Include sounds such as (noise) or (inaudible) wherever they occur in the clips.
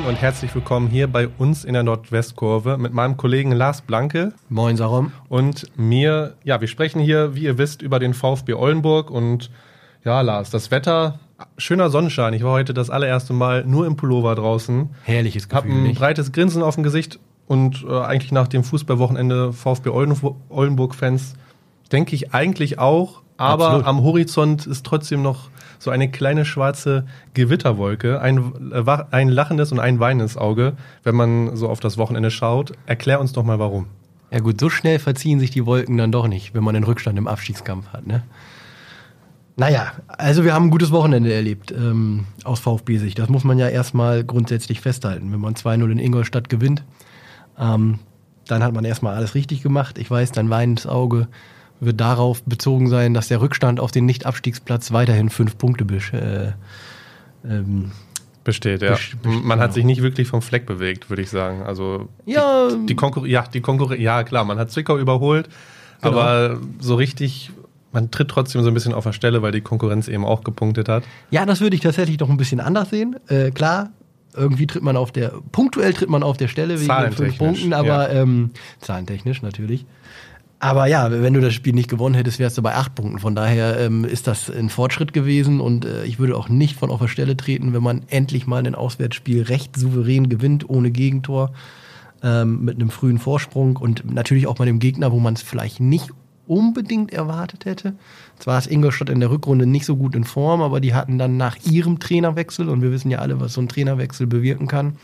Moin und herzlich willkommen hier bei uns in der Nordwestkurve mit meinem Kollegen Lars Blanke. Moin, Sarum. Und mir, ja, wir sprechen hier, wie ihr wisst, über den VfB Oldenburg und ja, Lars, das Wetter, schöner Sonnenschein. Ich war heute das allererste Mal nur im Pullover draußen. Herrliches Hab Gefühl, ein nicht? breites Grinsen auf dem Gesicht und äh, eigentlich nach dem Fußballwochenende VfB Olden- Oldenburg-Fans denke ich eigentlich auch, aber Absolut. am Horizont ist trotzdem noch so eine kleine schwarze Gewitterwolke, ein, äh, ein lachendes und ein weinendes Auge, wenn man so auf das Wochenende schaut. Erklär uns doch mal warum. Ja gut, so schnell verziehen sich die Wolken dann doch nicht, wenn man den Rückstand im Abstiegskampf hat, ne? Naja, also wir haben ein gutes Wochenende erlebt ähm, aus VfB-Sicht. Das muss man ja erstmal grundsätzlich festhalten. Wenn man 2-0 in Ingolstadt gewinnt, ähm, dann hat man erstmal alles richtig gemacht. Ich weiß, dein weinendes Auge wird darauf bezogen sein, dass der Rückstand auf den Nicht-Abstiegsplatz weiterhin fünf Punkte besch äh, ähm, Besteht, ja. Best- man hat sich nicht wirklich vom Fleck bewegt, würde ich sagen. Also Ja, die, die Konkurrenz, ja, die Konkurrenz, ja klar, man hat Zwickau überholt, Genau. aber so richtig, man tritt trotzdem so ein bisschen auf der Stelle, weil die Konkurrenz eben auch gepunktet hat. Ja, das würde ich tatsächlich noch ein bisschen anders sehen. Äh, klar, irgendwie tritt man auf der, punktuell tritt man auf der Stelle wegen den fünf Punkten, aber ähm, zahlentechnisch natürlich. Aber ja, wenn du das Spiel nicht gewonnen hättest, wärst du bei acht Punkten. Von daher ähm, ist das ein Fortschritt gewesen und äh, ich würde auch nicht von auf der Stelle treten, wenn man endlich mal ein Auswärtsspiel recht souverän gewinnt, ohne Gegentor, ähm, mit einem frühen Vorsprung und natürlich auch mal dem Gegner, wo man es vielleicht nicht unbedingt erwartet hätte. Zwar ist Ingolstadt in der Rückrunde nicht so gut in Form, aber die hatten dann nach ihrem Trainerwechsel, und wir wissen ja alle, was so ein Trainerwechsel bewirken kann,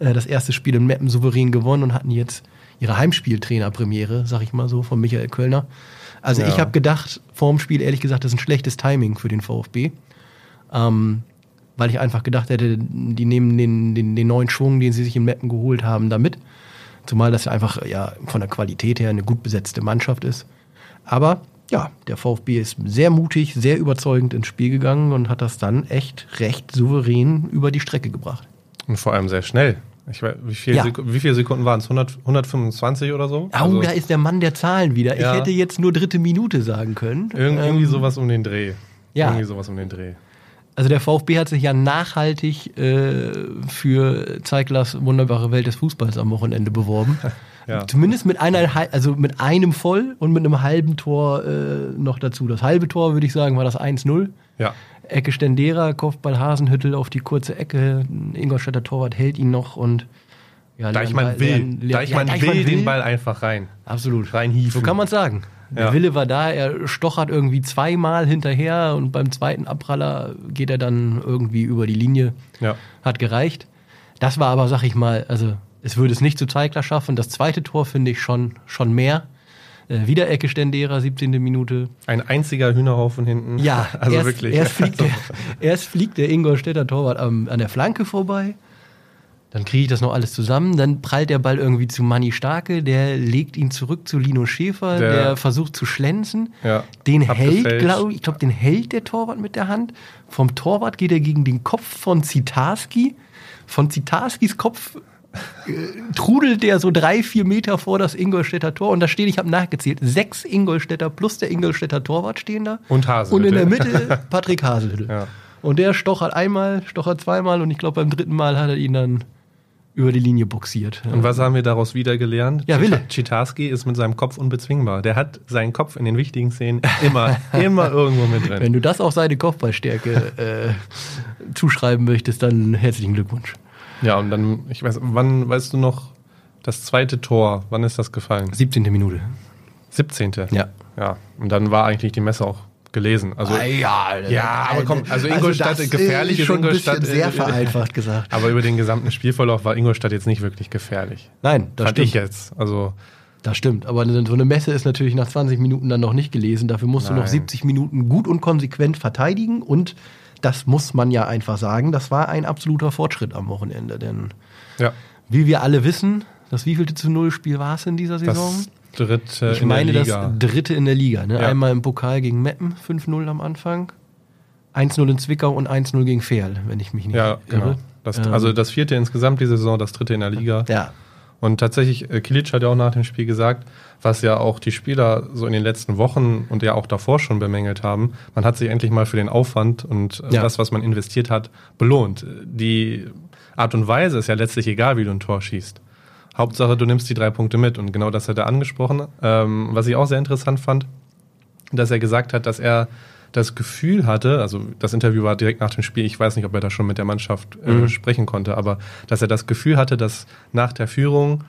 äh, das erste Spiel in Meppen souverän gewonnen und hatten jetzt ihre Heimspieltrainerpremiere, sag ich mal so, von Michael Kölner. Also Ja. ich habe gedacht, vorm Spiel, ehrlich gesagt, das ist ein schlechtes Timing für den VfB. Ähm, weil ich einfach gedacht hätte, die nehmen den, den, den neuen Schwung, den sie sich in Meppen geholt haben, da mit. Zumal das ja einfach ja, von der Qualität her eine gut besetzte Mannschaft ist. Aber ja, der VfB ist sehr mutig, sehr überzeugend ins Spiel gegangen und hat das dann echt recht souverän über die Strecke gebracht. Und vor allem sehr schnell. Ich weiß, wie, viel Ja. Wie viele Sekunden waren es? 100, 125 oder so? Oh, Also da ist der Mann der Zahlen wieder. Ja. Ich hätte jetzt nur dritte Minute sagen können. irg irgendwie Ähm, sowas um den Dreh. ja. Irgendwie sowas um den Dreh. Also der VfB hat sich ja nachhaltig äh, für Zeiglers wunderbare Welt des Fußballs am Wochenende beworben. (laughs) Ja. Zumindest mit einer, also mit einem voll und mit einem halben Tor äh, noch dazu. Das halbe Tor, würde ich sagen, war das 1-0. Ja. Ecke Stendera, Kopfball Hasenhüttel auf die kurze Ecke. Ingolstädter Torwart hält ihn noch und ja, Deichmann Leon- will. Leon- Deichmann ja, will den Ball einfach rein. Absolut. Reinhieven. So kann man sagen. Der Ja. Wille war da, er stochert irgendwie zweimal hinterher und beim zweiten Abpraller geht er dann irgendwie über die Linie. Ja. Hat gereicht. Das war aber, sag ich mal, also es würde es nicht zu Zeigler schaffen. Das zweite Tor finde ich schon, schon mehr. Äh, wieder Ecke Stendera, 17. Minute. Ein einziger Hühnerhaufen hinten. Ja, (laughs) also erst, wirklich. Erst fliegt, der, (laughs) erst fliegt der Ingolstädter Torwart am, an der Flanke vorbei. Dann kriege ich das noch alles zusammen. Dann prallt der Ball irgendwie zu Manni Starke. Der legt ihn zurück zu Lino Schäfer. Der- Der, versucht zu schlänzen. Ja, Den hält, glaube ich, ich glaube, den hält der Torwart mit der Hand. Vom Torwart geht er gegen den Kopf von Zitarski. Von Zitarskis Kopf trudelt der so drei, vier Meter vor das Ingolstädter Tor. Und da stehen, ich habe nachgezählt, sechs Ingolstädter plus der Ingolstädter Torwart stehen da. Und Und Hasenhüttl. in der Mitte (laughs) Patrick Haselhüttl. Ja. Und der stochert einmal, stochert zweimal und ich glaube beim dritten Mal hat er ihn dann über die Linie buxiert. Und was haben wir daraus wieder gelernt? Ja, Wille. Chitarski ist mit seinem Kopf unbezwingbar. Der hat seinen Kopf in den wichtigen Szenen immer, (laughs) immer irgendwo mit drin. Wenn du das auf seine Kopfballstärke äh, zuschreiben möchtest, dann herzlichen Glückwunsch. Ja, und dann, ich weiß, wann, weißt du noch, das zweite Tor, wann ist das gefallen? 17. Minute. 17. Ja. Ja, und dann war eigentlich die Messe auch gelesen. Also, ja, Ja, aber komm, also Ingolstadt, das gefährlich ist schon ein Ingolstadt, bisschen sehr äh, vereinfacht (laughs) gesagt. aber über den gesamten Spielverlauf war Ingolstadt jetzt nicht wirklich gefährlich. Nein, das Fand stimmt. ich jetzt. Also, Das stimmt, aber so eine Messe ist natürlich nach 20 Minuten dann noch nicht gelesen. Dafür musst du noch Nein. 70 Minuten gut und konsequent verteidigen und das muss man ja einfach sagen, das war ein absoluter Fortschritt am Wochenende, denn ja, wie wir alle wissen, das wievielte zu Null Spiel war es in dieser Saison? das dritte ich in meine der Liga. das dritte in der Liga. Ne? Ja. Einmal im Pokal gegen Meppen, 5-0 am Anfang, 1-0 in Zwickau und 1-0 gegen Ferl, wenn ich mich nicht ja, genau. irre. Das, Ähm, also das vierte insgesamt die Saison, das dritte in der Liga. Ja, Und tatsächlich, äh, Kilic hat ja auch nach dem Spiel gesagt, was ja auch die Spieler so in den letzten Wochen und ja auch davor schon bemängelt haben, man hat sich endlich mal für den Aufwand und äh, Ja. das, was man investiert hat, belohnt. Die Art und Weise ist ja letztlich egal, wie du ein Tor schießt. Hauptsache, du nimmst die drei Punkte mit. Und genau das hat er angesprochen. Ähm, was ich auch sehr interessant fand, dass er gesagt hat, dass er das Gefühl hatte, also das Interview war direkt nach dem Spiel, ich weiß nicht, ob er da schon mit der Mannschaft äh, mhm. sprechen konnte, aber dass er das Gefühl hatte, dass nach der Führung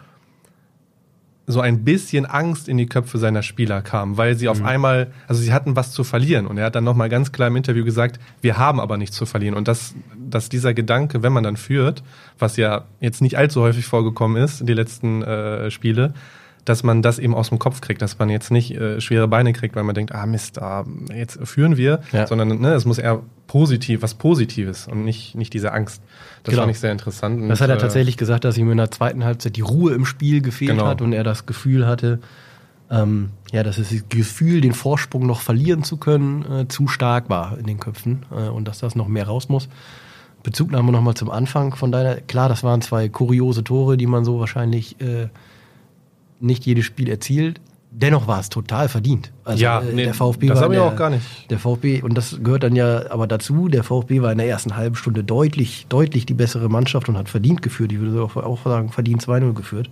so ein bisschen Angst in die Köpfe seiner Spieler kam, weil sie auf mhm. einmal, also sie hatten was zu verlieren und er hat dann nochmal ganz klar im Interview gesagt, wir haben aber nichts zu verlieren und dass, dass dieser Gedanke, wenn man dann führt, was ja jetzt nicht allzu häufig vorgekommen ist, die letzten äh, Spiele, dass man das eben aus dem Kopf kriegt, dass man jetzt nicht äh, schwere Beine kriegt, weil man denkt, ah Mist, ah, jetzt führen wir, ja. sondern ne, es muss eher positiv, was Positives und nicht, nicht diese Angst. Das genau. fand ich sehr interessant. Und, das hat er äh, tatsächlich gesagt, dass ihm in der zweiten Halbzeit die Ruhe im Spiel gefehlt genau. hat und er das Gefühl hatte, ähm, ja, dass das Gefühl, den Vorsprung noch verlieren zu können, äh, zu stark war in den Köpfen äh, und dass das noch mehr raus muss. Bezugnahme nochmal zum Anfang von deiner, klar, das waren zwei kuriose Tore, die man so wahrscheinlich äh, nicht jedes Spiel erzielt. Dennoch war es total verdient. Also ja, äh, nee, der VfB das habe ich auch gar nicht. Der VfB, und das gehört dann ja aber dazu, der VfB war in der ersten halben Stunde deutlich, deutlich die bessere Mannschaft und hat verdient geführt. Ich würde auch sagen, verdient 2-0 geführt.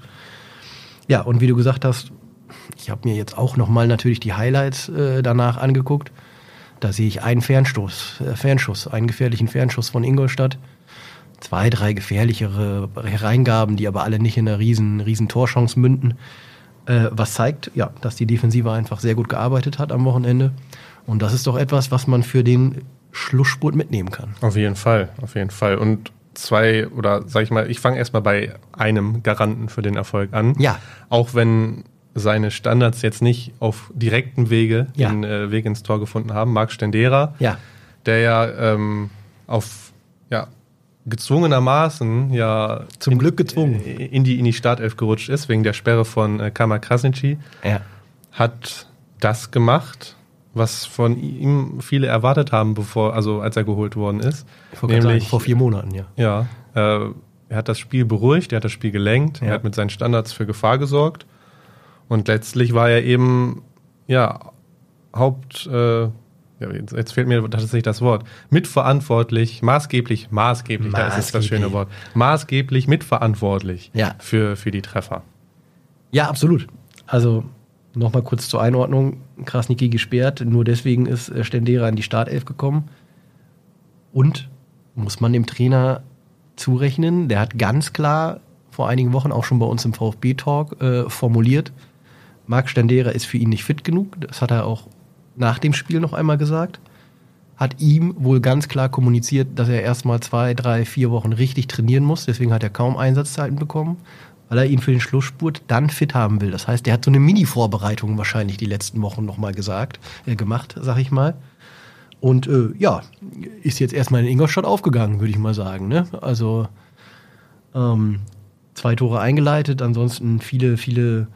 Ja, und wie du gesagt hast, ich habe mir jetzt auch nochmal natürlich die Highlights äh, danach angeguckt. Da sehe ich einen Fernstoß, äh, Fernschuss, einen gefährlichen Fernschuss von Ingolstadt zwei, drei gefährlichere Hereingaben, die aber alle nicht in einer riesen, riesen Torchance münden. Äh, was zeigt, ja, dass die Defensive einfach sehr gut gearbeitet hat am Wochenende. Und das ist doch etwas, was man für den Schlussspurt mitnehmen kann. Auf jeden Fall, auf jeden Fall. Und zwei, oder sag ich mal, ich fange erstmal bei einem Garanten für den Erfolg an. Ja. Auch wenn seine Standards jetzt nicht auf direktem Wege ja. den äh, Weg ins Tor gefunden haben. Marc Stendera, ja. der ja ähm, auf gezwungenermaßen ja zum in, Glück gezwungen in die in die Startelf gerutscht ist wegen der Sperre von äh, Kamal Krasniqi, ja. hat das gemacht, was von ihm viele erwartet haben, bevor also als er geholt worden ist, nämlich sagen, vor vier Monaten, ja. Ja, äh, er hat das Spiel beruhigt, er hat das Spiel gelenkt, ja. er hat mit seinen Standards für Gefahr gesorgt und letztlich war er eben ja Haupt äh, jetzt, jetzt, fehlt mir tatsächlich das Wort, mitverantwortlich, maßgeblich, maßgeblich, maßgeblich. da ist das schöne Wort, maßgeblich mitverantwortlich ja. für, für die Treffer. Ja, absolut. Also nochmal kurz zur Einordnung, Krasniki gesperrt, nur deswegen ist äh, Stendera in die Startelf gekommen. Und muss man dem Trainer zurechnen, der hat ganz klar vor einigen Wochen auch schon bei uns im VfB-Talk äh, formuliert, Marc Stendera ist für ihn nicht fit genug. Das hat er auch nach dem Spiel noch einmal gesagt, hat ihm wohl ganz klar kommuniziert, dass er erstmal zwei, drei, vier Wochen richtig trainieren muss. Deswegen hat er kaum Einsatzzeiten bekommen, weil er ihn für den Schlussspurt dann fit haben will. Das heißt, er hat so eine Mini-Vorbereitung wahrscheinlich die letzten Wochen nochmal gesagt, äh, gemacht, sag ich mal. Und äh, ja, ist jetzt erstmal in Ingolstadt aufgegangen, würde ich mal sagen. Ne? Also ähm, zwei Tore eingeleitet, ansonsten viele, viele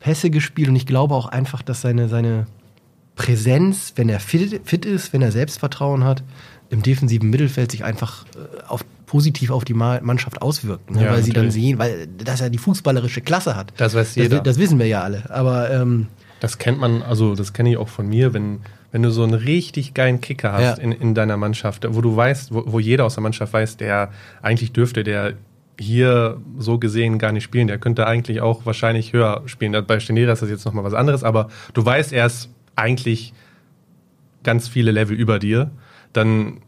Pässe gespielt und ich glaube auch einfach, dass seine, seine Präsenz, wenn er fit, fit ist, wenn er Selbstvertrauen hat, im defensiven Mittelfeld sich einfach äh, auf, positiv auf die Mannschaft auswirkt. Ne? Ja, weil natürlich. sie dann sehen, weil dass er die fußballerische Klasse hat. Das weiß jeder. Das, das wissen wir ja alle. Aber ähm, das kennt man, also das kenne ich auch von mir, wenn, wenn du so einen richtig geilen Kicker hast ja. in, in deiner Mannschaft, wo du weißt, wo, wo jeder aus der Mannschaft weiß, der eigentlich dürfte der hier so gesehen gar nicht spielen. Der könnte eigentlich auch wahrscheinlich höher spielen. Bei Stenera ist das jetzt nochmal was anderes, aber du weißt, er ist eigentlich ganz viele Level über dir, dann,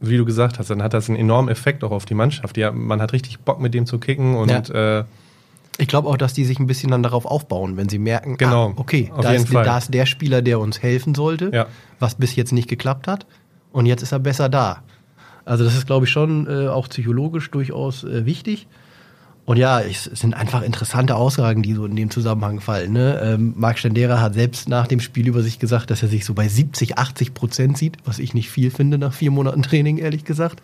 wie du gesagt hast, dann hat das einen enormen Effekt auch auf die Mannschaft. Ja, man hat richtig Bock mit dem zu kicken und ja. äh, ich glaube auch, dass die sich ein bisschen dann darauf aufbauen, wenn sie merken, genau, ah, okay, da ist, da ist, der Spieler, der uns helfen sollte, ja. was bis jetzt nicht geklappt hat. Und jetzt ist er besser da. Also das ist, glaube ich, schon äh, auch psychologisch durchaus äh, wichtig. Und ja, es sind einfach interessante Aussagen, die so in dem Zusammenhang fallen. Ne? Ähm, Marc Stendera hat selbst nach dem Spiel über sich gesagt, dass er sich so bei 70, 80 Prozent sieht, was ich nicht viel finde nach vier Monaten Training, ehrlich gesagt.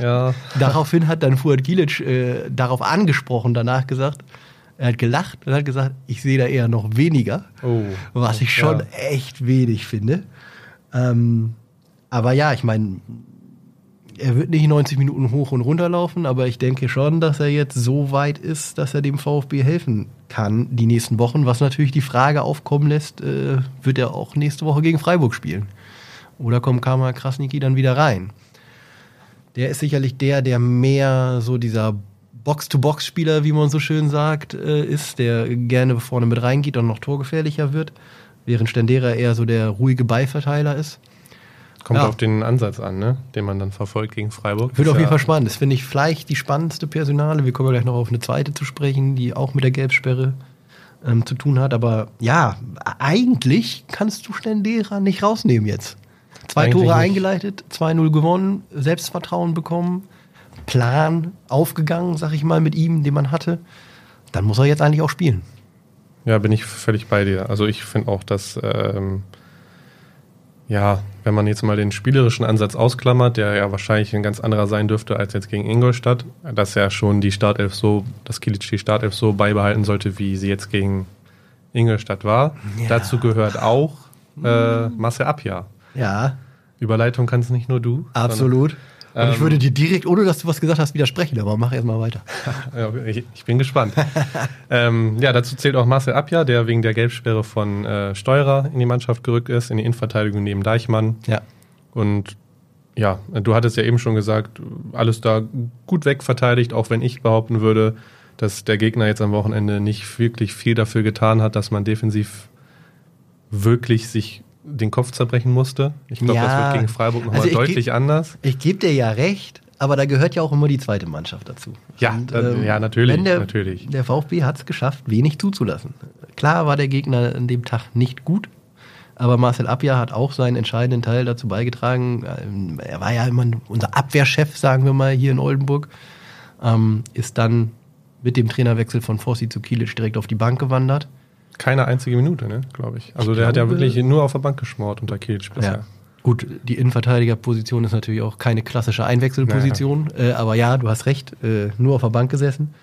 Ja. Daraufhin hat dann Fuad Gilic äh, darauf angesprochen, danach gesagt, er hat gelacht und hat gesagt, ich sehe da eher noch weniger, oh. was ich schon ja. echt wenig finde. Ähm, aber ja, ich meine, er wird nicht 90 Minuten hoch und runter laufen, aber ich denke schon, dass er jetzt so weit ist, dass er dem VfB helfen kann die nächsten Wochen. Was natürlich die Frage aufkommen lässt, äh, wird er auch nächste Woche gegen Freiburg spielen? Oder kommt Karma Krasniki dann wieder rein? Der ist sicherlich der, der mehr so dieser Box-to-Box-Spieler, wie man so schön sagt, äh, ist, der gerne vorne mit reingeht und noch torgefährlicher wird, während Stendera eher so der ruhige Beiverteiler ist. Kommt Ja. auf den Ansatz an, ne? den man dann verfolgt gegen Freiburg. Wird auf jeden Fall spannend. Das finde ich vielleicht die spannendste Personale. Wir kommen ja gleich noch auf eine zweite zu sprechen, die auch mit der Gelbsperre ähm, zu tun hat. Aber ja, eigentlich kannst du Stendera nicht rausnehmen jetzt. Zwei Eigentlich Tore eingeleitet, 2-0 gewonnen, Selbstvertrauen bekommen, Plan aufgegangen, sag ich mal, mit ihm, den man hatte. Dann muss er jetzt eigentlich auch spielen. Ja, bin ich völlig bei dir. Also ich finde auch, dass, ähm, ja, wenn man jetzt mal den spielerischen Ansatz ausklammert, der ja wahrscheinlich ein ganz anderer sein dürfte als jetzt gegen Ingolstadt, dass er schon die Startelf so, dass Kilic die Startelf so beibehalten sollte, wie sie jetzt gegen Ingolstadt war. Ja. Dazu gehört auch äh, Marcel Abja. Ja, Überleitung kannst nicht nur du. absolut. Und ich Ähm, würde dir direkt, ohne dass du was gesagt hast, widersprechen, aber mach erst mal weiter. (laughs) Ich, ich bin gespannt. (laughs) ähm, ja, dazu zählt auch Marcel Abja, der wegen der Gelbsperre von äh, Steurer in die Mannschaft gerückt ist, in die Innenverteidigung neben Deichmann. Ja. Und ja, du hattest ja eben schon gesagt, alles da gut wegverteidigt, auch wenn ich behaupten würde, dass der Gegner jetzt am Wochenende nicht wirklich viel dafür getan hat, dass man defensiv wirklich sich den Kopf zerbrechen musste. Ich glaube, das Ja, wird gegen Freiburg nochmal also ich deutlich geb- anders. Ich gebe dir ja recht, aber da gehört ja auch immer die zweite Mannschaft dazu. Ja, äh, ja, natürlich, der, natürlich. Der VfB hat es geschafft, wenig zuzulassen. Klar war der Gegner an dem Tag nicht gut, aber Marcel Abja hat auch seinen entscheidenden Teil dazu beigetragen. Ähm, Er war ja immer unser Abwehrchef, sagen wir mal, hier in Oldenburg. Ähm, ist dann mit dem Trainerwechsel von Fossi zu Kilic direkt auf die Bank gewandert. Keine einzige Minute, ne, glaube ich. Also Ich der hat ja glaube- wirklich nur auf der Bank geschmort unter Kilic bisher. Gut, die Innenverteidigerposition ist natürlich auch keine klassische Einwechselposition, äh, aber ja, du hast recht, äh, nur auf der Bank gesessen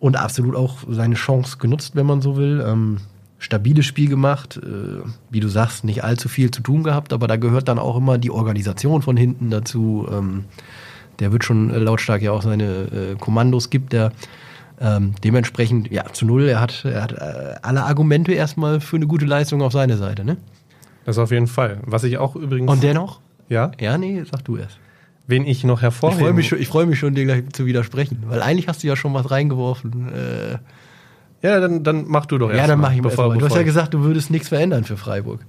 und absolut auch seine Chance genutzt, wenn man so will. Ähm, stabiles Spiel gemacht, äh, wie du sagst, nicht allzu viel zu tun gehabt, aber da gehört dann auch immer die Organisation von hinten dazu. Ähm, der wird schon äh, lautstark ja auch seine äh, Kommandos gibt, der ähm, dementsprechend, ja, zu null, er hat, er hat äh, alle Argumente erstmal für eine gute Leistung auf seine Seite, ne? Das auf jeden Fall. Was ich auch übrigens. Und dennoch? ja, Ja, nee, sag du erst. wen ich noch Ich hervorheben freue mich, schon- ich freu mich schon, dir gleich zu widersprechen, weil eigentlich hast du ja schon was reingeworfen. Äh, Ja, dann, dann mach du doch erst. ja, dann mach ich mal. bevor. Du hast ja ich- gesagt, du würdest nichts verändern für Freiburg.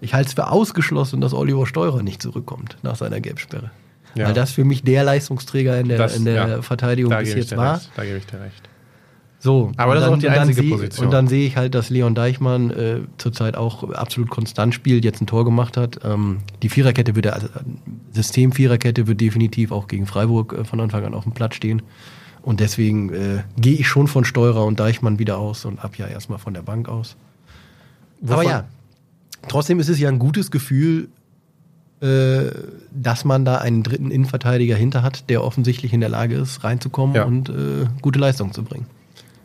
Ich halte es für ausgeschlossen, dass Oliver Steurer nicht zurückkommt nach seiner Gelbsperre. Ja. Weil das für mich der Leistungsträger in der, Das- in der ja. Verteidigung da bis ich jetzt war. recht. Da gebe ich dir recht. So, Aber und das ist auch die einzige seh- Position. Und dann sehe ich halt, dass Leon Deichmann äh, zurzeit auch absolut konstant spielt, jetzt ein Tor gemacht hat. Ähm, die Viererkette wird, also System Viererkette wird definitiv auch gegen Freiburg äh, von Anfang an auf dem Platz stehen. Und deswegen äh, gehe ich schon von Steurer und Deichmann wieder aus und ab ja erstmal von der Bank aus. Aber Wovon- ja, trotzdem ist es ja ein gutes Gefühl, äh, dass man da einen dritten Innenverteidiger hinter hat, der offensichtlich in der Lage ist, reinzukommen Ja. und äh, gute Leistung zu bringen.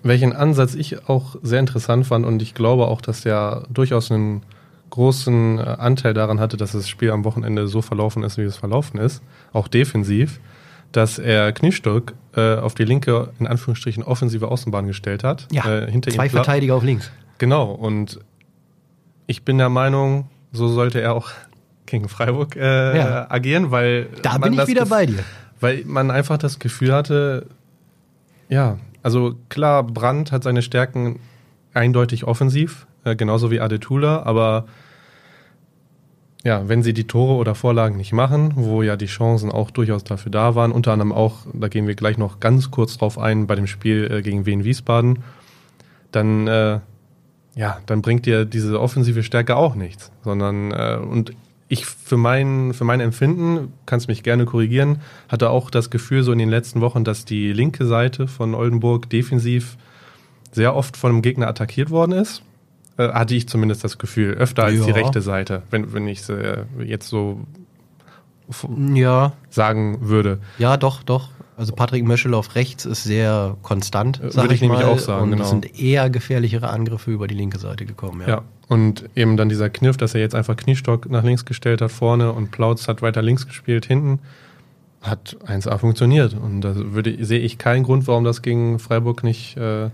Welchen Ansatz ich auch sehr interessant fand und ich glaube auch, dass der durchaus einen großen äh, Anteil daran hatte, dass das Spiel am Wochenende so verlaufen ist, wie es verlaufen ist, auch defensiv, dass er Kniestock äh, auf die linke, in Anführungsstrichen, offensive Außenbahn gestellt hat. Ja, äh, hinter zwei ihm Verteidiger auf links. Genau, und ich bin der Meinung, so sollte er auch (laughs) gegen Freiburg äh, Ja. agieren, weil Da bin ich wieder bei dir. Weil man einfach das Gefühl hatte, ja, also klar, Brandt hat seine Stärken eindeutig offensiv, äh, genauso wie Adetula, aber ja, wenn sie die Tore oder Vorlagen nicht machen, wo ja die Chancen auch durchaus dafür da waren, unter anderem auch, da gehen wir gleich noch ganz kurz drauf ein, bei dem Spiel äh, gegen Wien Wiesbaden, dann äh, ja, dann bringt dir diese offensive Stärke auch nichts, sondern äh, und ich für mein, für mein Empfinden, kannst mich gerne korrigieren, hatte auch das Gefühl so in den letzten Wochen, dass die linke Seite von Oldenburg defensiv sehr oft von einem Gegner attackiert worden ist. Äh, hatte ich zumindest das Gefühl, öfter als die Ja. rechte Seite, wenn, wenn ich es äh, jetzt so Ja, sagen würde. ja, doch, doch. Also Patrick Möschel auf rechts ist sehr konstant, Äh, sag würde ich nämlich mal. auch sagen, Und genau. es sind eher gefährlichere Angriffe über die linke Seite gekommen. Ja. Ja. Und eben dann dieser Kniff, dass er jetzt einfach Kniestock nach links gestellt hat vorne und Plautz hat weiter links gespielt hinten, hat 1A funktioniert. Und da würde, sehe ich keinen Grund, warum das gegen Freiburg nicht äh,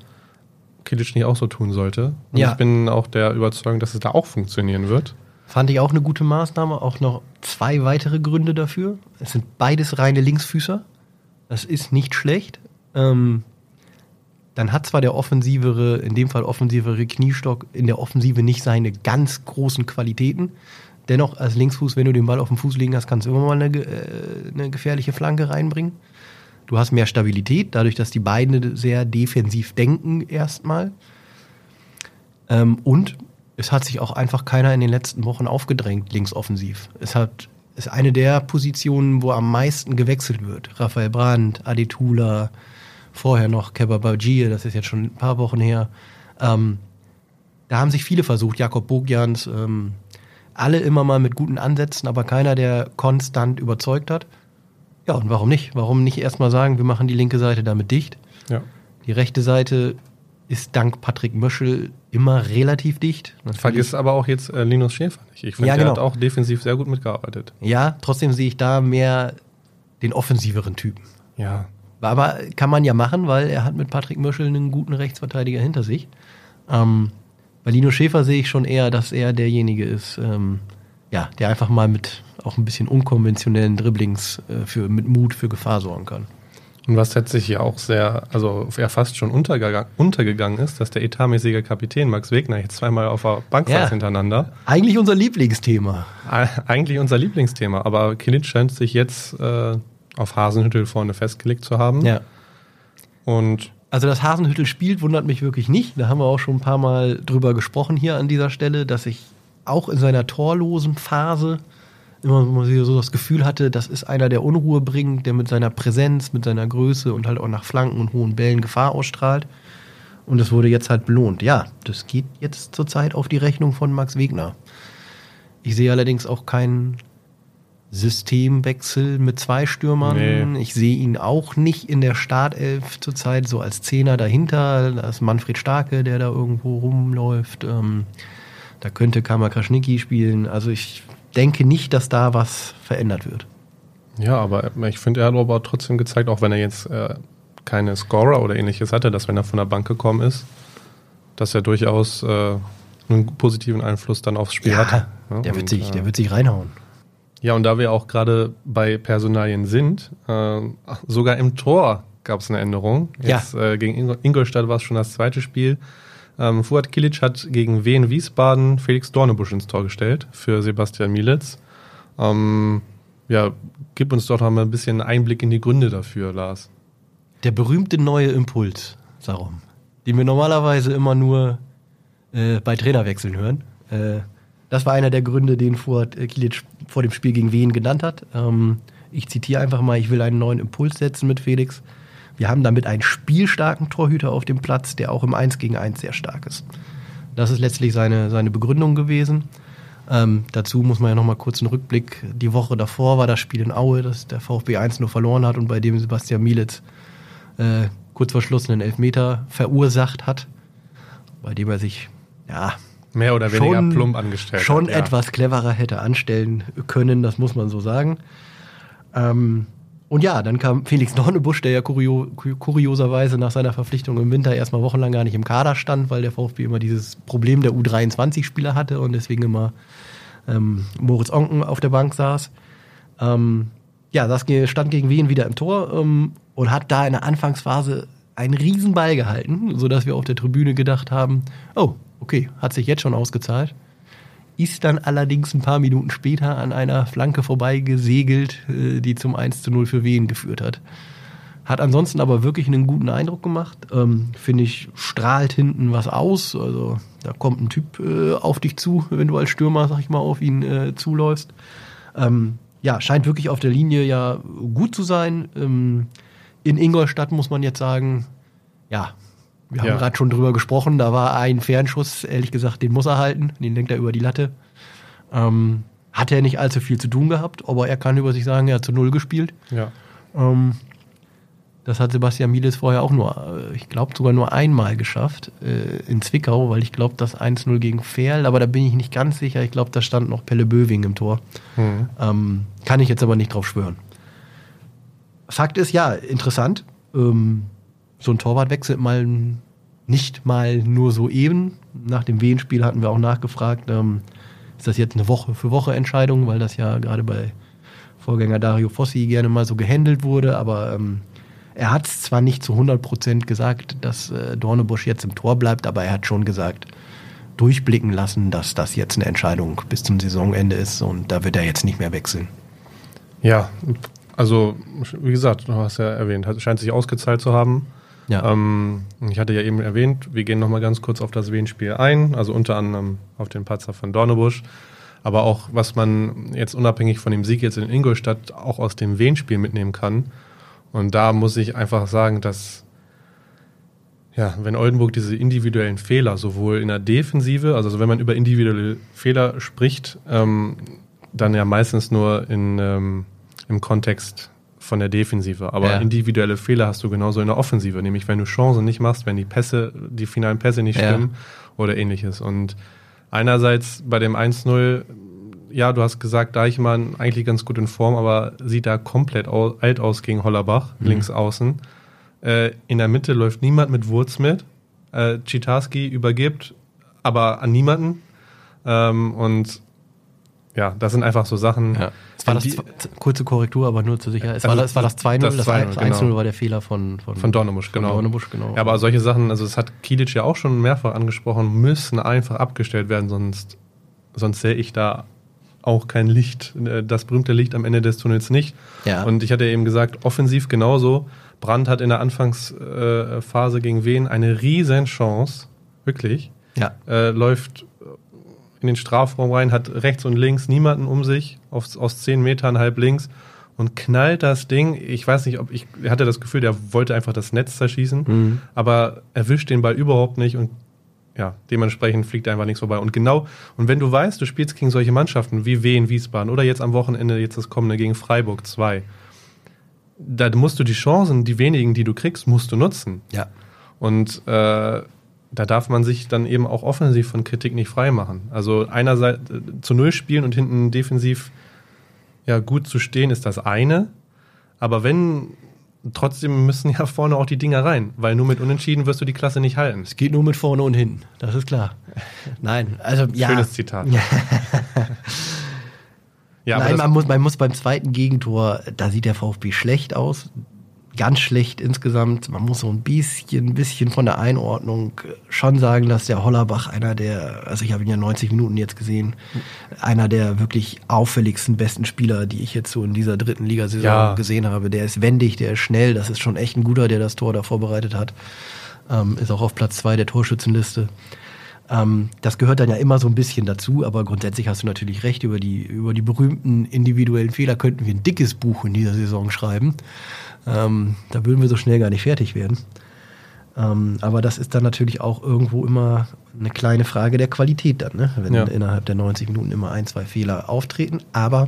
Kilic nicht auch so tun sollte. Und Ja. ich bin auch der Überzeugung, dass es da auch funktionieren wird. Fand ich auch eine gute Maßnahme. Auch noch zwei weitere Gründe dafür. Es sind beides reine Linksfüßer. Das ist nicht schlecht. Ähm, dann hat zwar der offensivere, in dem Fall offensivere Kniestock in der Offensive nicht seine ganz großen Qualitäten. Dennoch als Linksfuß, wenn du den Ball auf dem Fuß liegen hast, kannst du immer mal eine, äh, eine gefährliche Flanke reinbringen. Du hast mehr Stabilität, dadurch, dass die beiden sehr defensiv denken erstmal. Ähm, und es hat sich auch einfach keiner in den letzten Wochen aufgedrängt, linksoffensiv. Es hat, ist eine der Positionen, wo am meisten gewechselt wird. Raphael Brandt, Adetula, vorher noch Kebabajie, das ist jetzt schon ein paar Wochen her. Ähm, da haben sich viele versucht, Jakob Bogjans, ähm, alle immer mal mit guten Ansätzen, aber keiner, der konstant überzeugt hat. Ja, und warum nicht? Warum nicht erstmal sagen, wir machen die linke Seite damit dicht? Ja. Die rechte Seite ist dank Patrick Möschel immer relativ dicht. Natürlich. Vergiss aber auch jetzt äh, Linus Schäfer nicht. Ich finde, Ja, genau. hat auch defensiv sehr gut mitgearbeitet. Ja, trotzdem sehe ich da mehr den offensiveren Typen. Ja. Aber kann man ja machen, weil er hat mit Patrick Möschel einen guten Rechtsverteidiger hinter sich. Ähm, bei Lino Schäfer sehe ich schon eher, dass er derjenige ist, ähm, ja, der einfach mal mit auch ein bisschen unkonventionellen Dribblings äh, für, mit Mut für Gefahr sorgen kann. Und was letztlich ja auch sehr, also ja fast schon untergegangen, untergegangen ist, dass der etatmäßige Kapitän Max Wegner jetzt zweimal auf der Bank Ja. saß hintereinander. Eigentlich unser Lieblingsthema. Eigentlich unser Lieblingsthema, aber Kilic scheint sich jetzt äh, auf Hasenhüttel vorne festgelegt zu haben. Ja. Und Also, dass Hasenhüttel spielt, wundert mich wirklich nicht. Da haben wir auch schon ein paar Mal drüber gesprochen hier an dieser Stelle, dass ich auch in seiner torlosen Phase immer so das Gefühl hatte, das ist einer, der Unruhe bringt, der mit seiner Präsenz, mit seiner Größe und halt auch nach Flanken und hohen Bällen Gefahr ausstrahlt. Und das wurde jetzt halt belohnt. Ja, das geht jetzt zurzeit auf die Rechnung von Max Wegner. Ich sehe allerdings auch keinen Systemwechsel mit zwei Stürmern. Nee. Ich sehe ihn auch nicht in der Startelf zurzeit so als Zehner dahinter. Da ist Manfred Starke, der da irgendwo rumläuft. Ähm, da könnte Kamakaschniki spielen. Also ich denke nicht, dass da was verändert wird. ja, aber ich finde, er hat aber trotzdem gezeigt, auch wenn er jetzt äh, keine Scorer oder ähnliches hatte, dass wenn er von der Bank gekommen ist, dass er durchaus äh, einen positiven Einfluss dann aufs Spiel hat. Ja, der, wird und, sich, äh, der wird sich reinhauen. Ja, und da wir auch gerade bei Personalien sind, äh, sogar im Tor gab es eine Änderung. Ja. Jetzt, äh, gegen Ing Ingolstadt war es schon das zweite Spiel. Ähm, Fuad Kilic hat gegen Wien Wiesbaden Felix Dornebusch ins Tor gestellt für Sebastian Mielitz. Ähm, ja, gib uns doch noch mal ein bisschen Einblick in die Gründe dafür, Lars. Der berühmte neue Impuls, Sarum, den wir normalerweise immer nur äh, bei Trainerwechseln hören. Äh, das war einer der Gründe, den Fuad äh, Kilic vor dem Spiel gegen Wien genannt hat. Ähm, ich zitiere einfach mal, ich will einen neuen Impuls setzen mit Felix. Wir haben damit einen spielstarken Torhüter auf dem Platz, der auch im 1 gegen 1 sehr stark ist. Das ist letztlich seine, seine Begründung gewesen. Ähm, dazu muss man ja noch mal kurz einen Rückblick. Die Woche davor war das Spiel in Aue, das der VfB 1 nur verloren hat und bei dem Sebastian Mielitz äh, kurz vor Schluss einen Elfmeter verursacht hat, bei dem er sich ja Mehr oder weniger Schon- plump angestellt schon hat. ja. etwas cleverer hätte anstellen können, das muss man so sagen. Ähm, und ja, dann kam Felix Dornebusch, der ja kurio kurioserweise nach seiner Verpflichtung im Winter erstmal wochenlang gar nicht im Kader stand, weil der VfB immer dieses Problem der U23-Spieler hatte und deswegen immer ähm, Moritz Onken auf der Bank saß. Ähm, ja, das stand gegen Wien wieder im Tor ähm, und hat da in der Anfangsphase einen Riesenball gehalten, sodass wir auf der Tribüne gedacht haben, oh, okay, hat sich jetzt schon ausgezahlt. Ist dann allerdings ein paar Minuten später an einer Flanke vorbeigesegelt, äh, die zum 1 zu 0 für Wien geführt hat. Hat ansonsten aber wirklich einen guten Eindruck gemacht. Ähm, Finde ich, strahlt hinten was aus. Also da kommt ein Typ äh, auf dich zu, wenn du als Stürmer, sag ich mal, auf ihn äh, zuläufst. Ähm, ja, scheint wirklich auf der Linie ja gut zu sein. Ähm, in Ingolstadt muss man jetzt sagen, ja, wir haben Ja. gerade schon drüber gesprochen, da war ein Fernschuss, ehrlich gesagt, den muss er halten, den lenkt er über die Latte. Ähm, hat er nicht allzu viel zu tun gehabt, aber er kann über sich sagen, er hat zu Null gespielt. Ja. Ähm, das hat Sebastian Mieles vorher auch nur, äh, ich glaube sogar nur einmal geschafft äh, in Zwickau, weil ich glaube, das 1-0 gegen Ferl, aber da bin ich nicht ganz sicher. Ich glaube, da stand noch Pelle Böwing im Tor. Mhm. Ähm, kann ich jetzt aber nicht drauf schwören. Fakt ist, ja, interessant. Ähm, so ein Torwart wechselt mal nicht mal nur so eben. Nach dem Wien-Spiel hatten wir auch nachgefragt. Ähm, ist das jetzt eine Woche für Woche Entscheidung, weil das ja gerade bei Vorgänger Dario Fossi gerne mal so gehandelt wurde, aber ähm, er hat es zwar nicht zu 100 Prozent gesagt, dass äh, Dornebusch jetzt im Tor bleibt, aber er hat schon gesagt, durchblicken lassen, dass das jetzt eine Entscheidung bis zum Saisonende ist und da wird er jetzt nicht mehr wechseln. Ja, also wie gesagt, du hast ja erwähnt, scheint sich ausgezahlt zu haben. Ja. Ähm, ich hatte ja eben erwähnt, wir gehen nochmal ganz kurz auf das Wien-Spiel ein, also unter anderem auf den Patzer von Dornebusch, aber auch was man jetzt unabhängig von dem Sieg jetzt in Ingolstadt auch aus dem Wien-Spiel mitnehmen kann. Und da muss ich einfach sagen, dass ja, wenn Oldenburg diese individuellen Fehler sowohl in der Defensive, also wenn man über individuelle Fehler spricht, ähm, dann ja meistens nur in, ähm, im Kontext von der Defensive. Aber Ja. individuelle Fehler hast du genauso in der Offensive, nämlich wenn du Chancen nicht machst, wenn die Pässe, die finalen Pässe nicht Ja. stimmen oder ähnliches. Und einerseits bei dem 1-0, ja, du hast gesagt, Deichmann eigentlich ganz gut in Form, aber sieht da komplett alt aus gegen Hollerbach, Mhm. links außen. Äh, in der Mitte läuft niemand mit Wurz mit. Äh, Chitarski übergibt, aber an niemanden. Ähm, und ja, das sind einfach so Sachen. Ja. Es war das, die- kurze Korrektur, aber nur zur Sicherheit. Es war Also das, es war das 2-0, das das, 2-0, 1-0 genau. war der Fehler von, von, Von Dornebusch, von genau. Dornebusch, genau. Ja, aber solche Sachen, also das hat Kilic ja auch schon mehrfach angesprochen, müssen einfach abgestellt werden, sonst, sonst sehe ich da auch kein Licht, äh, das berühmte Licht am Ende des Tunnels nicht. Ja. Und ich hatte eben gesagt, offensiv genauso. Brandt hat in der Anfangsphase äh, gegen Wen eine riesen Chance, wirklich. ja. Äh, läuft in den Strafraum rein, hat rechts und links niemanden um sich, auf, aus zehn Metern halb links und knallt das Ding. Ich weiß nicht, ob ich hatte das Gefühl, der wollte einfach das Netz zerschießen, Mhm. aber erwischt den Ball überhaupt nicht und ja, dementsprechend fliegt einfach nichts vorbei. Und genau, und wenn du weißt, du spielst gegen solche Mannschaften wie Wien, Wiesbaden oder jetzt am Wochenende, jetzt das kommende gegen Freiburg 2, da musst du die Chancen, die wenigen, die du kriegst, musst du nutzen. ja. Und äh, da darf man sich dann eben auch offensiv von Kritik nicht frei machen. Also einerseits äh, zu Null spielen und hinten defensiv ja gut zu stehen ist das eine. Aber wenn, trotzdem müssen ja vorne auch die Dinger rein, weil nur mit Unentschieden wirst du die Klasse nicht halten. Es geht nur mit vorne und hinten, das ist klar. Nein, also ja. Schönes Zitat. Ja. Ja, Nein, man muss, man muss beim zweiten Gegentor, da sieht der VfB schlecht aus. Ganz schlecht insgesamt. Man muss so ein bisschen, bisschen von der Einordnung schon sagen, dass der Hollerbach einer der, also ich habe ihn ja 90 Minuten jetzt gesehen, einer der wirklich auffälligsten besten Spieler, die ich jetzt so in dieser dritten Ligasaison Ja. gesehen habe. Der ist wendig, der ist schnell, das ist schon echt ein guter, der das Tor da vorbereitet hat. Ähm, ist auch auf Platz zwei der Torschützenliste. Ähm, das gehört dann ja immer so ein bisschen dazu, aber grundsätzlich hast du natürlich recht, über die, über die berühmten individuellen Fehler könnten wir ein dickes Buch in dieser Saison schreiben. Ähm, da würden wir so schnell gar nicht fertig werden. Ähm, aber das ist dann natürlich auch irgendwo immer eine kleine Frage der Qualität dann, ne? wenn Ja. innerhalb der 90 Minuten immer ein, zwei Fehler auftreten. Aber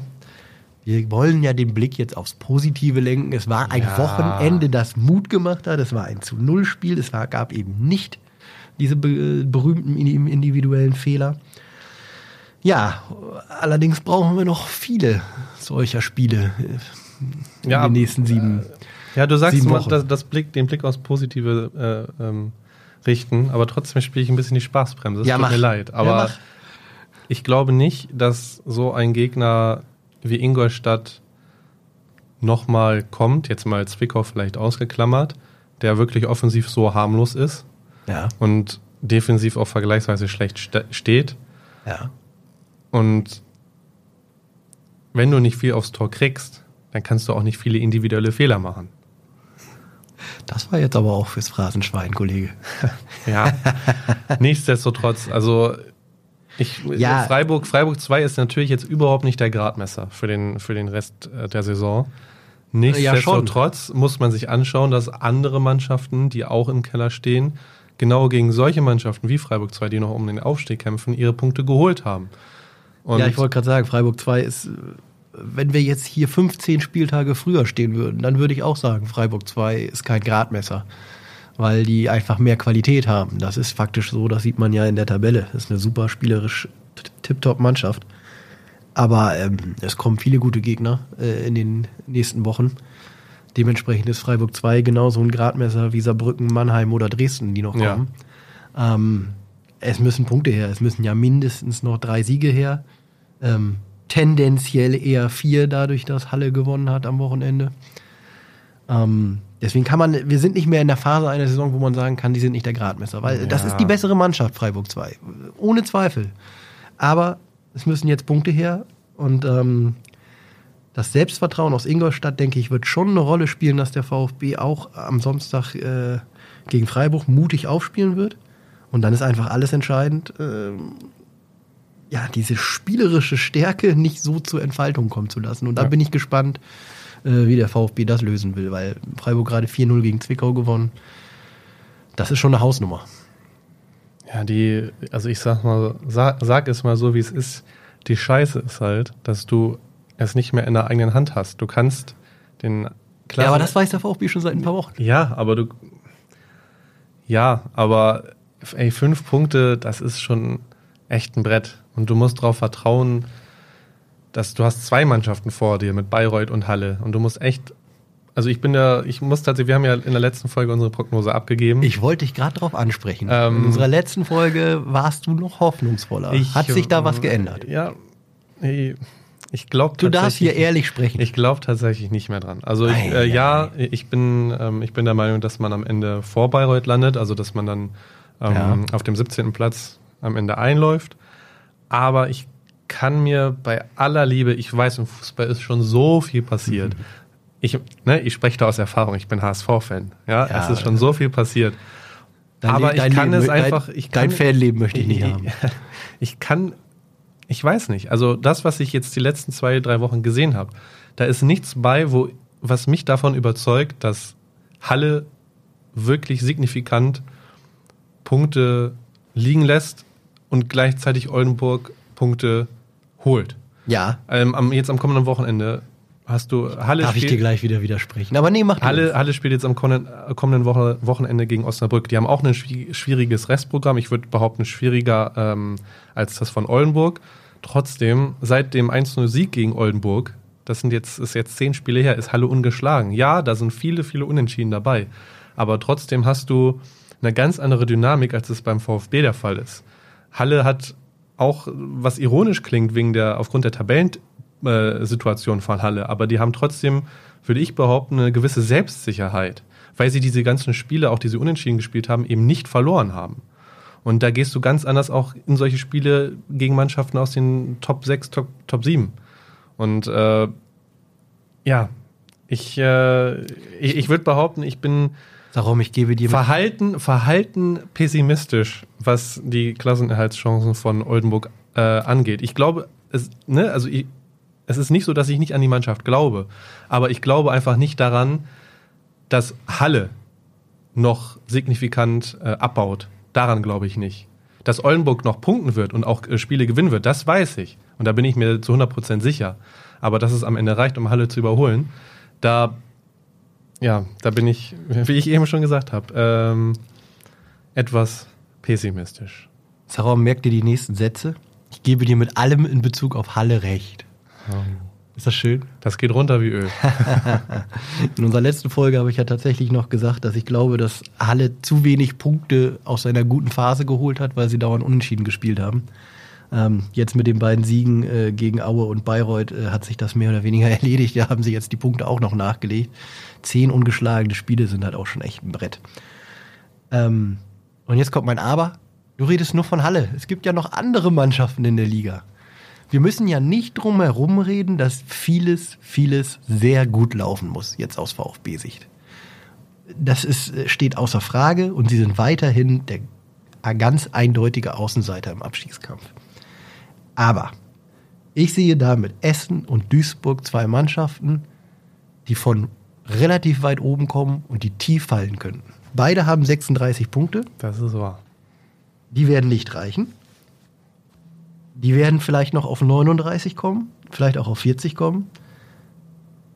wir wollen ja den Blick jetzt aufs Positive lenken. Es war ein Ja. Wochenende, das Mut gemacht hat. Es war ein zu Null Spiel. Es war, gab eben nicht diese be berühmten indi- individuellen Fehler. Ja, allerdings brauchen wir noch viele solcher Spiele äh, in Ja, den nächsten sieben. Ja, du sagst Wochen. das, das Blick, den Blick aufs Positive äh, ähm, richten, aber trotzdem spiele ich ein bisschen die Spaßbremse. Es Ja, tut mach. mir leid. Ja, Aber mach. ich glaube nicht, dass so ein Gegner wie Ingolstadt nochmal kommt, jetzt mal Zwickau vielleicht ausgeklammert, der wirklich offensiv so harmlos ist Ja, und defensiv auch vergleichsweise schlecht ste steht. ja. Und wenn du nicht viel aufs Tor kriegst, dann kannst du auch nicht viele individuelle Fehler machen. Das war jetzt aber auch fürs Phrasenschwein, Kollege. (laughs) Ja, nichtsdestotrotz, also ich, Ja. Freiburg, Freiburg 2 ist natürlich jetzt überhaupt nicht der Gradmesser für den, für den Rest äh, der Saison. Nichtsdestotrotz muss man sich anschauen, dass andere Mannschaften, die auch im Keller stehen, genau gegen solche Mannschaften wie Freiburg 2, die noch um den Aufstieg kämpfen, ihre Punkte geholt haben. Und ja, ich wollte gerade sagen, Freiburg 2 ist, äh, wenn wir jetzt hier 15 Spieltage früher stehen würden, dann würde ich auch sagen, Freiburg 2 ist kein Gradmesser, weil die einfach mehr Qualität haben. Das ist faktisch so, das sieht man ja in der Tabelle. Das ist eine super spielerisch tipptopp Mannschaft. Aber ähm, es kommen viele gute Gegner äh, in den nächsten Wochen. Dementsprechend ist Freiburg 2 genauso ein Gradmesser wie Saarbrücken, Mannheim oder Dresden, die noch Ja. kommen. Ähm, es müssen Punkte her. Es müssen ja mindestens noch drei Siege her. Ähm, tendenziell eher vier, dadurch, dass Halle gewonnen hat am Wochenende. Ähm, deswegen kann man, wir sind nicht mehr in der Phase einer Saison, wo man sagen kann, die sind nicht der Gradmesser, weil Ja. das ist die bessere Mannschaft, Freiburg 2. Ohne Zweifel. Aber es müssen jetzt Punkte her und ähm, das Selbstvertrauen aus Ingolstadt, denke ich, wird schon eine Rolle spielen, dass der VfB auch am Samstag äh, gegen Freiburg mutig aufspielen wird. Und dann ist einfach alles entscheidend, ähm, ja, diese spielerische Stärke nicht so zur Entfaltung kommen zu lassen. Und da Ja. bin ich gespannt, äh, wie der VfB das lösen will, weil Freiburg gerade 4-0 gegen Zwickau gewonnen. Das ist schon eine Hausnummer. Ja, die, also ich sag mal, sag, sag es mal so, wie es ist. Die Scheiße ist halt, dass du es nicht mehr in der eigenen Hand hast. Du kannst den Ja, aber das weiß der VfB schon seit ein paar Wochen. Ja, aber du. Ja, aber ey, fünf Punkte, das ist schon echt ein Brett. Und du musst darauf vertrauen, dass du hast zwei Mannschaften vor dir mit Bayreuth und Halle. Und du musst echt. Also ich bin ja, ich muss tatsächlich, wir haben ja in der letzten Folge unsere Prognose abgegeben. Ich wollte dich gerade darauf ansprechen. Ähm, In unserer letzten Folge warst du noch hoffnungsvoller. Ich, Hat sich da was äh, geändert? Ja, ich, glaube Du darfst hier ehrlich sprechen. Ich glaube tatsächlich nicht mehr dran. Also ich, äh, ja, ich bin, ähm, ich bin der Meinung, dass man am Ende vor Bayreuth landet, also dass man dann ähm, Ja. auf dem 17. Platz am Ende einläuft. Aber ich kann mir bei aller Liebe, ich weiß, im Fußball ist schon so viel passiert. Ich, ne, ich spreche da aus Erfahrung, ich bin HSV-Fan. Ja, Ja. es ist schon so viel passiert. Dein aber ich kann Leben- es einfach- Dein, ich dein kann- Fanleben möchte ich nicht haben. (laughs) Ich kann, ich weiß nicht. Also das, was ich jetzt die letzten zwei, drei Wochen gesehen habe, da ist nichts bei, wo, was mich davon überzeugt, dass Halle wirklich signifikant Punkte liegen lässt und gleichzeitig Oldenburg Punkte holt. Ja, Ähm, am, jetzt am kommenden Wochenende hast du Halle darf ich dir gleich wieder widersprechen. Aber nee, mach Halle, das. Halle spielt jetzt am kommenden, kommenden Woche, Wochenende gegen Osnabrück. Die haben auch ein schwi- schwieriges Restprogramm. Ich würde behaupten, schwieriger ähm, als das von Oldenburg. Trotzdem, seit dem 1-0-Sieg gegen Oldenburg, das sind jetzt, ist jetzt zehn Spiele her, ist Halle ungeschlagen. Ja, da sind viele, viele Unentschieden dabei. Aber trotzdem hast du eine ganz andere Dynamik, als es beim VfB der Fall ist. Halle hat auch, was ironisch klingt, wegen der, aufgrund der Tabellensituation von Halle, aber die haben trotzdem, würde ich behaupten, eine gewisse Selbstsicherheit, weil sie diese ganzen Spiele, auch diese Unentschieden gespielt haben, eben nicht verloren haben. Und da gehst du ganz anders auch in solche Spiele gegen Mannschaften aus den Top 6, Top, Top 7. Und äh, ja, ich, äh, ich, ich würde behaupten, ich bin Darum, ich gebe dir verhalten, verhalten pessimistisch, was die Klassenerhaltschancen von Oldenburg äh, angeht. Ich glaube, es, ne, also ich, es ist nicht so, dass ich nicht an die Mannschaft glaube, aber ich glaube einfach nicht daran, dass Halle noch signifikant äh, abbaut. Daran glaube ich nicht. Dass Oldenburg noch punkten wird und auch äh, Spiele gewinnen wird, das weiß ich. Und da bin ich mir zu 100% sicher. Aber dass es am Ende reicht, um Halle zu überholen, da, ja, da bin ich, wie ich eben schon gesagt habe, ähm, etwas pessimistisch. Sarah, merk dir die nächsten Sätze. Ich gebe dir mit allem in Bezug auf Halle recht. Ist das schön? Das geht runter wie Öl. (laughs) In unserer letzten Folge habe ich ja tatsächlich noch gesagt, dass ich glaube, dass Halle zu wenig Punkte aus seiner guten Phase geholt hat, weil sie dauernd unentschieden gespielt haben. Ähm, jetzt mit den beiden Siegen äh, gegen Aue und Bayreuth äh, hat sich das mehr oder weniger (laughs) erledigt. Da haben sie jetzt die Punkte auch noch nachgelegt. Zehn ungeschlagene Spiele sind halt auch schon echt ein Brett. Ähm, und jetzt kommt mein Aber. Du redest nur von Halle. Es gibt ja noch andere Mannschaften in der Liga. Wir müssen ja nicht drum herum reden, dass vieles, vieles sehr gut laufen muss, jetzt aus VfB-Sicht. Das ist, äh, steht außer Frage und sie sind weiterhin der ganz eindeutige Außenseiter im Abstiegskampf. Aber ich sehe da mit Essen und Duisburg zwei Mannschaften, die von relativ weit oben kommen und die tief fallen könnten. Beide haben 36 Punkte. Das ist wahr. Die werden nicht reichen. Die werden vielleicht noch auf 39 kommen, vielleicht auch auf 40 kommen.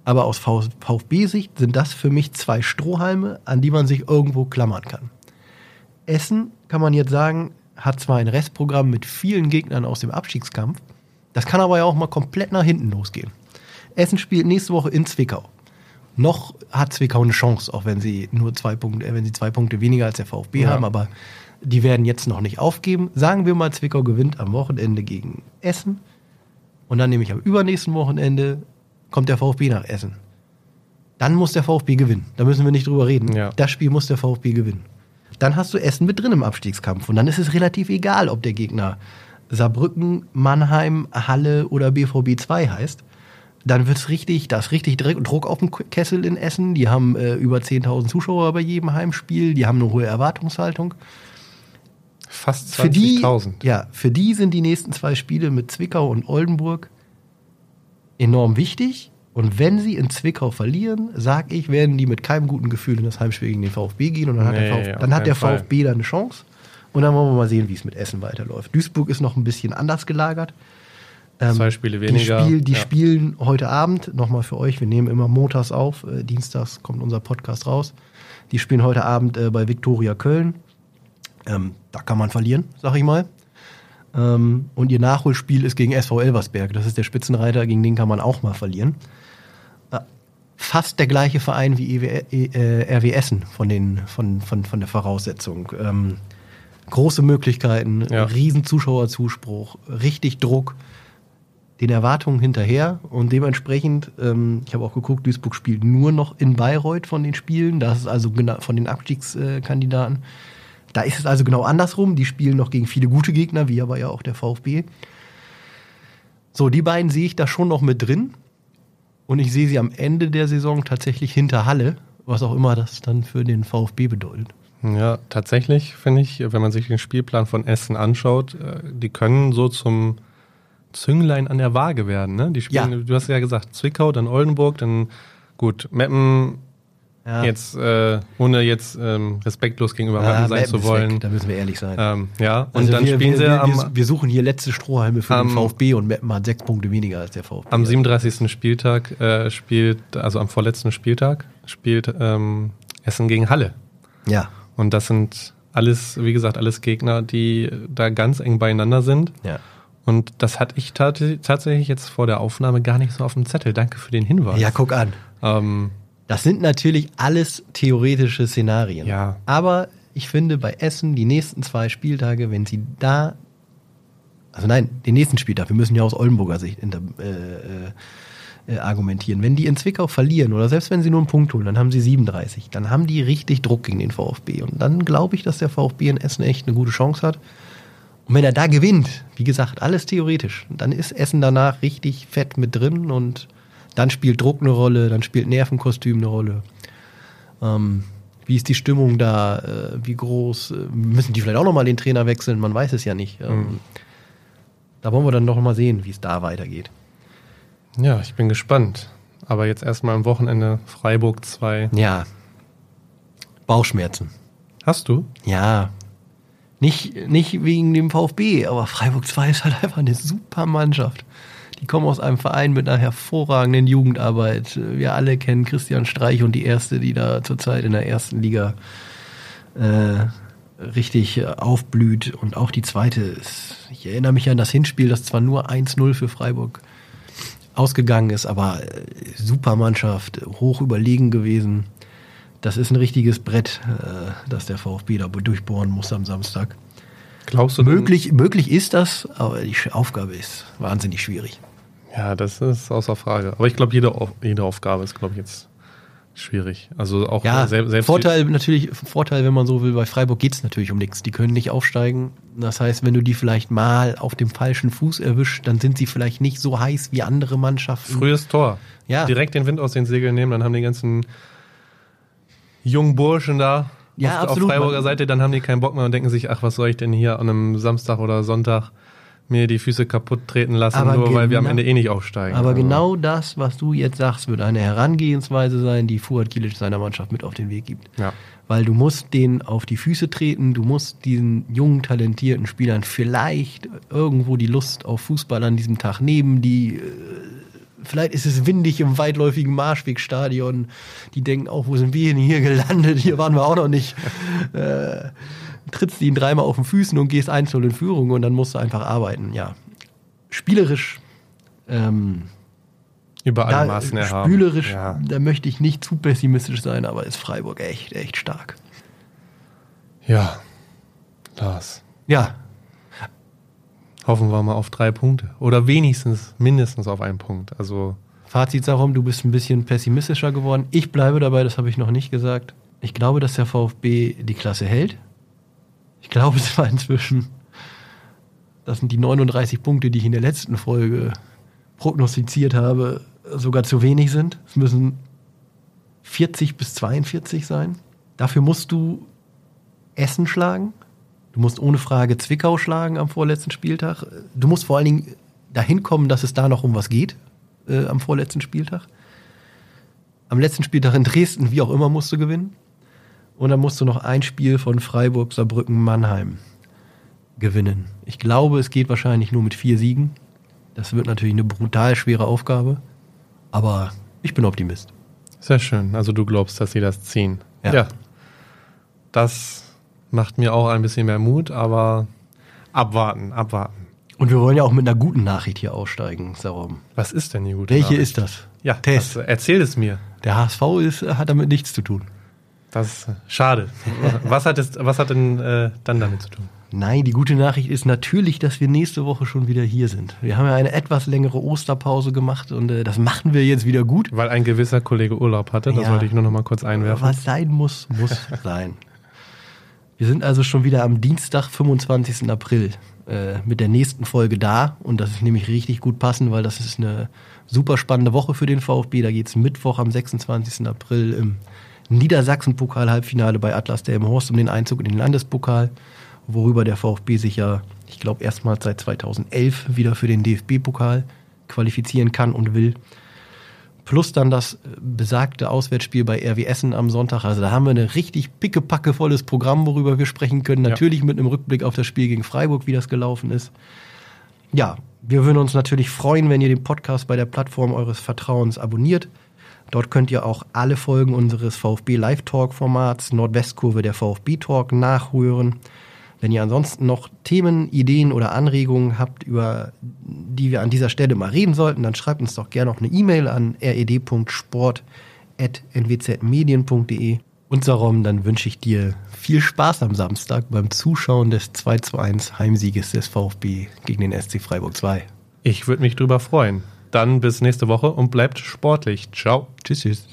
Aber aus VfB-Sicht sind das für mich zwei Strohhalme, an die man sich irgendwo klammern kann. Essen, kann man jetzt sagen, hat zwar ein Restprogramm mit vielen Gegnern aus dem Abstiegskampf, das kann aber ja auch mal komplett nach hinten losgehen. Essen spielt nächste Woche in Zwickau. Noch hat Zwickau eine Chance, auch wenn sie nur zwei Punkte, äh, wenn sie zwei Punkte weniger als der VfB Ja. haben, aber die werden jetzt noch nicht aufgeben. Sagen wir mal, Zwickau gewinnt am Wochenende gegen Essen und dann nämlich am übernächsten Wochenende kommt der VfB nach Essen. Dann muss der VfB gewinnen. Da müssen wir nicht drüber reden. Ja. Das Spiel muss der VfB gewinnen. Dann hast du Essen mit drin im Abstiegskampf und dann ist es relativ egal, ob der Gegner Saarbrücken, Mannheim, Halle oder BVB 2 heißt. Dann wird's richtig, da ist richtig Druck Druck auf dem Kessel in Essen. Die haben äh, über 10.000 Zuschauer bei jedem Heimspiel. Die haben eine hohe Erwartungshaltung. Fast Für die, 20.000. ja, für die sind die nächsten zwei Spiele mit Zwickau und Oldenburg enorm wichtig. Und wenn sie in Zwickau verlieren, sag ich, werden die mit keinem guten Gefühl in das Heimspiel gegen den VfB gehen. Und dann hat der, Nee, VfB, auf dann hat der. VfB da eine Chance. Und dann wollen wir mal sehen, wie es mit Essen weiterläuft. Duisburg ist noch ein bisschen anders gelagert. Ähm, Zwei Spiele Die, weniger. Spiel, die Ja. spielen heute Abend, nochmal für euch, wir nehmen immer montags auf, äh, dienstags kommt unser Podcast raus. Die spielen heute Abend äh, bei Viktoria Köln. Ähm, da kann man verlieren, sag ich mal. Ähm, und ihr Nachholspiel ist gegen SV Elversberg. Das ist der Spitzenreiter, gegen den kann man auch mal verlieren. Äh, fast der gleiche Verein wie EW, äh, RW Essen von, den, von, von, von der Voraussetzung. Ähm, große Möglichkeiten, Ja. riesen Zuschauerzuspruch, richtig Druck, den Erwartungen hinterher und dementsprechend, ähm, ich habe auch geguckt, Duisburg spielt nur noch in Bayreuth von den Spielen, das ist also gena- von den Abstiegskandidaten. Da ist es also genau andersrum, die spielen noch gegen viele gute Gegner, wie aber ja auch der VfB. So, die beiden sehe ich da schon noch mit drin und ich sehe sie am Ende der Saison tatsächlich hinter Halle, was auch immer das dann für den VfB bedeutet. Ja, tatsächlich finde ich, wenn man sich den Spielplan von Essen anschaut, äh, die können so zum Zünglein an der Waage werden. Ne? Die spielen, Ja. du hast ja gesagt, Zwickau, dann Oldenburg, dann gut, Meppen, Ja. jetzt, äh, ohne jetzt ähm, respektlos gegenüber Ja, sein zu wollen. Weg, da müssen wir ehrlich sein. Ähm, ja, und Also dann wir, spielen wir, sie wir, am, wir, suchen hier letzte Strohhalme für den am- VfB und Meppen hat sechs Punkte weniger als der VfB. am 37. Spieltag äh, spielt, also am vorletzten Spieltag, spielt ähm, Essen gegen Halle. Ja, Und das sind alles, wie gesagt, alles Gegner, die da ganz eng beieinander sind. ja. Und das hatte ich tat tatsächlich jetzt vor der Aufnahme gar nicht so auf dem Zettel. Danke für den Hinweis. Ja, guck an. ähm, Das sind natürlich alles theoretische Szenarien. Ja. Aber ich finde bei Essen die nächsten zwei Spieltage, wenn sie da, also nein, den nächsten Spieltag, wir müssen ja aus Oldenburger Sicht inter, äh, äh, äh, argumentieren. Wenn die in Zwickau verlieren oder selbst wenn sie nur einen Punkt holen, dann haben sie 37. Dann haben die richtig Druck gegen den VfB. Und dann glaube ich, dass der VfB in Essen echt eine gute Chance hat. Und wenn er da gewinnt, wie gesagt, alles theoretisch, dann ist Essen danach richtig fett mit drin und dann spielt Druck eine Rolle, dann spielt Nervenkostüm eine Rolle. Ähm, wie ist die Stimmung da? Äh, wie groß? Äh, müssen die vielleicht auch nochmal den Trainer wechseln? Man weiß es ja nicht. Ähm, Da wollen wir dann noch mal sehen, wie es da weitergeht. ja, ich bin gespannt. Aber jetzt erstmal am Wochenende Freiburg 2. Ja. Bauchschmerzen. Hast du? Ja. Nicht, nicht wegen dem VfB, aber Freiburg 2 ist halt (laughs) einfach eine super Mannschaft. Die kommen aus einem Verein mit einer hervorragenden Jugendarbeit. Wir alle kennen Christian Streich und die erste, die da zurzeit in der ersten Liga äh, richtig äh, aufblüht. Und auch die zweite ist, ich erinnere mich an das Hinspiel, das zwar nur 1-0 für Freiburg ausgegangen ist, aber äh, super Mannschaft, hoch überlegen gewesen. Das ist ein richtiges Brett, äh, das der VfB da durchbohren muss am Samstag. Glaubst du Möglich, möglich ist das, aber die Aufgabe ist wahnsinnig schwierig. Ja, das ist außer Frage. Aber ich glaube, jede, jede Aufgabe ist, glaube ich, jetzt schwierig. Also auch Ja, sel- selbst Vorteil natürlich, Vorteil, wenn man so will, bei Freiburg geht's natürlich um nichts. Die können nicht aufsteigen. Das heißt, wenn du die vielleicht mal auf dem falschen Fuß erwischt, dann sind sie vielleicht nicht so heiß wie andere Mannschaften. frühes Tor. Ja. Direkt den Wind aus den Segeln nehmen, dann haben die ganzen jungen Burschen da Ja, auf, absolut. auf Freiburger Seite, dann haben die keinen Bock mehr und denken sich, ach, was soll ich denn hier an einem Samstag oder Sonntag mir die Füße kaputt treten lassen, Aber nur weil wir am genau- Ende eh nicht aufsteigen. Aber Also, genau das, was du jetzt sagst, wird eine Herangehensweise sein, die Fuad Kilic seiner Mannschaft mit auf den Weg gibt. Ja. Weil du musst denen auf die Füße treten, du musst diesen jungen, talentierten Spielern vielleicht irgendwo die Lust auf Fußball an diesem Tag nehmen, die äh, vielleicht ist es windig im weitläufigen Marschwegstadion, die denken auch, wo sind wir denn hier gelandet, hier waren wir auch noch nicht. (laughs) Äh, trittst ihn dreimal auf den Füßen und gehst einzeln in Führung und dann musst du einfach arbeiten, ja. Spielerisch ähm, Über alle da, Maßen erhaben. Spielerisch, Ja. da möchte ich nicht zu pessimistisch sein, aber ist Freiburg echt, echt stark. ja, Lars. Ja, Hoffen wir mal auf drei Punkte. Oder wenigstens, mindestens auf einen Punkt. Also, Fazit darum, du bist ein bisschen pessimistischer geworden. Ich bleibe dabei, das habe ich noch nicht gesagt. Ich glaube, dass der VfB die Klasse hält. Ich glaube (laughs) zwar inzwischen, das sind die 39 Punkte, die ich in der letzten Folge prognostiziert habe, sogar zu wenig sind. Es müssen 40 bis 42 sein. Dafür musst du Essen schlagen. Du musst ohne Frage Zwickau schlagen am vorletzten Spieltag. Du musst vor allen Dingen dahin kommen, dass es da noch um was geht äh, am vorletzten Spieltag. Am letzten Spieltag in Dresden, wie auch immer, musst du gewinnen. Und dann musst du noch ein Spiel von Freiburg, Saarbrücken, Mannheim gewinnen. Ich glaube, es geht wahrscheinlich nur mit vier Siegen. Das wird natürlich eine brutal schwere Aufgabe. Aber ich bin Optimist. sehr schön. Also, du glaubst, dass sie das ziehen. Ja. Das macht mir auch ein bisschen mehr Mut, aber abwarten, abwarten. Und wir wollen ja auch mit einer guten Nachricht hier aussteigen, Sarum. Was ist denn die gute Welche Nachricht? ist das? Ja, Test. das, erzähl es mir. Der HSV ist, hat damit nichts zu tun. Das ist schade. Was hat, es, was hat denn äh, dann damit zu tun? Nein, die gute Nachricht ist natürlich, dass wir nächste Woche schon wieder hier sind. Wir haben ja eine etwas längere Osterpause gemacht und äh, das machen wir jetzt wieder gut. Weil ein gewisser Kollege Urlaub hatte, das Ja. wollte ich nur noch mal kurz einwerfen. Was sein muss, muss (laughs) sein. Wir sind also schon wieder am Dienstag, 25. April, äh, mit der nächsten Folge da. Und das ist nämlich richtig gut passend, weil das ist eine super spannende Woche für den VfB. Da geht es Mittwoch am 26. April im Niedersachsen-Pokal-Halbfinale bei Atlas der im Horst um den Einzug in den Landespokal, worüber der VfB sich ja, ich glaube, erstmals seit 2011 wieder für den DFB-Pokal qualifizieren kann und will. Plus dann das äh, besagte Auswärtsspiel bei RW Essen am Sonntag. Also da haben wir ein richtig pickepackevolles Programm, worüber wir sprechen können. Ja. Natürlich mit einem Rückblick auf das Spiel gegen Freiburg, wie das gelaufen ist. Ja, wir würden uns natürlich freuen, wenn ihr den Podcast bei der Plattform eures Vertrauens abonniert. Dort könnt ihr auch alle Folgen unseres VfB Live Talk Formats Nordwestkurve der VfB Talk nachhören. Wenn ihr ansonsten noch Themen, Ideen oder Anregungen habt, über die wir an dieser Stelle mal reden sollten, dann schreibt uns doch gerne noch eine E-Mail an red.sport.nwzmedien.de. Und Sarom, dann wünsche ich dir viel Spaß am Samstag beim Zuschauen des 2 zu 1 Heimsieges des VfB gegen den SC Freiburg 2. Ich würde mich drüber freuen. Dann bis nächste Woche und bleibt sportlich. Ciao. Tschüss, tschüss.